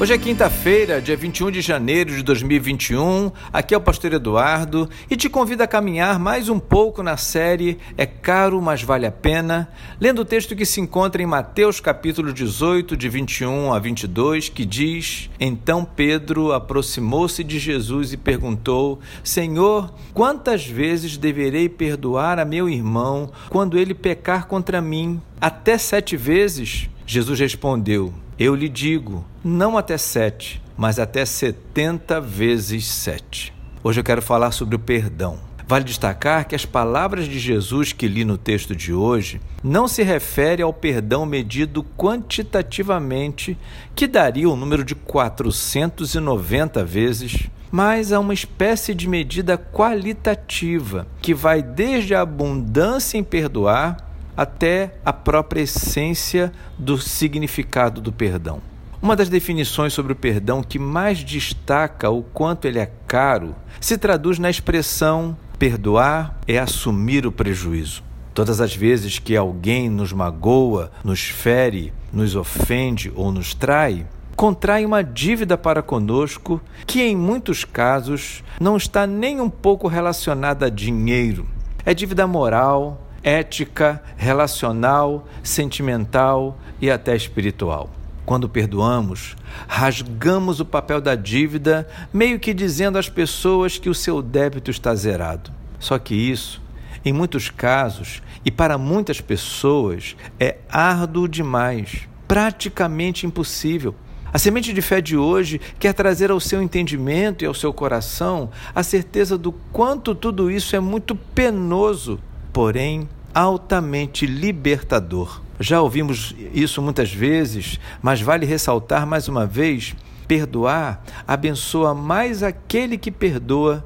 Hoje é quinta-feira, dia 21 de janeiro de 2021. Aqui é o Pastor Eduardo e te convido a caminhar mais um pouco na série É Caro, mas Vale a Pena, lendo o texto que se encontra em Mateus capítulo 18, de 21 a 22, que diz: Então Pedro aproximou-se de Jesus e perguntou: Senhor, quantas vezes deverei perdoar a meu irmão quando ele pecar contra mim? Até sete vezes? Jesus respondeu: eu lhe digo, não até sete, mas até setenta vezes sete. Hoje eu quero falar sobre o perdão. Vale destacar que as palavras de Jesus que li no texto de hoje não se refere ao perdão medido quantitativamente, que daria o número de 490 vezes, mas a uma espécie de medida qualitativa, que vai desde a abundância em perdoar até a própria essência do significado do perdão. Uma das definições sobre o perdão que mais destaca o quanto ele é caro se traduz na expressão perdoar é assumir o prejuízo. Todas as vezes que alguém nos magoa, nos fere, nos ofende ou nos trai, contrai uma dívida para conosco que, em muitos casos, não está nem um pouco relacionada a dinheiro. É dívida moral, ética, relacional, sentimental e até espiritual. Quando perdoamos, rasgamos o papel da dívida, meio que dizendo às pessoas que o seu débito está zerado. Só que isso, em muitos casos e para muitas pessoas, é árduo demais, praticamente impossível. A semente de fé de hoje quer trazer ao seu entendimento e ao seu coração a certeza do quanto tudo isso é muito penoso porém altamente libertador. Já ouvimos isso muitas vezes, mas vale ressaltar mais uma vez: perdoar abençoa mais aquele que perdoa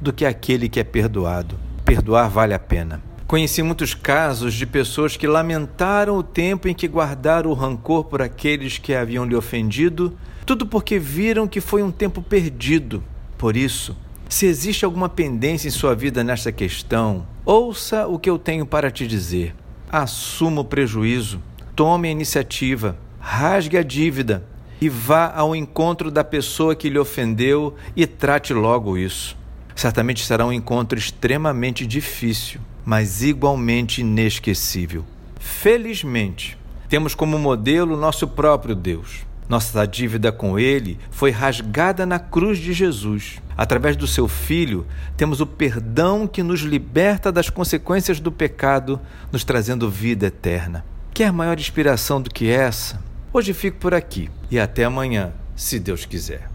do que aquele que é perdoado. Perdoar vale a pena. Conheci muitos casos de pessoas que lamentaram o tempo em que guardaram o rancor por aqueles que haviam lhe ofendido, tudo porque viram que foi um tempo perdido. Por isso, se existe alguma pendência em sua vida nesta questão, ouça o que eu tenho para te dizer. Assuma o prejuízo, tome a iniciativa, rasgue a dívida e vá ao encontro da pessoa que lhe ofendeu e trate logo isso. Certamente será um encontro extremamente difícil, mas igualmente inesquecível. Felizmente, temos como modelo nosso próprio Deus. Nossa dívida com Ele foi rasgada na cruz de Jesus. Através do seu Filho, temos o perdão que nos liberta das consequências do pecado, nos trazendo vida eterna. Quer maior inspiração do que essa? Hoje fico por aqui e até amanhã, se Deus quiser.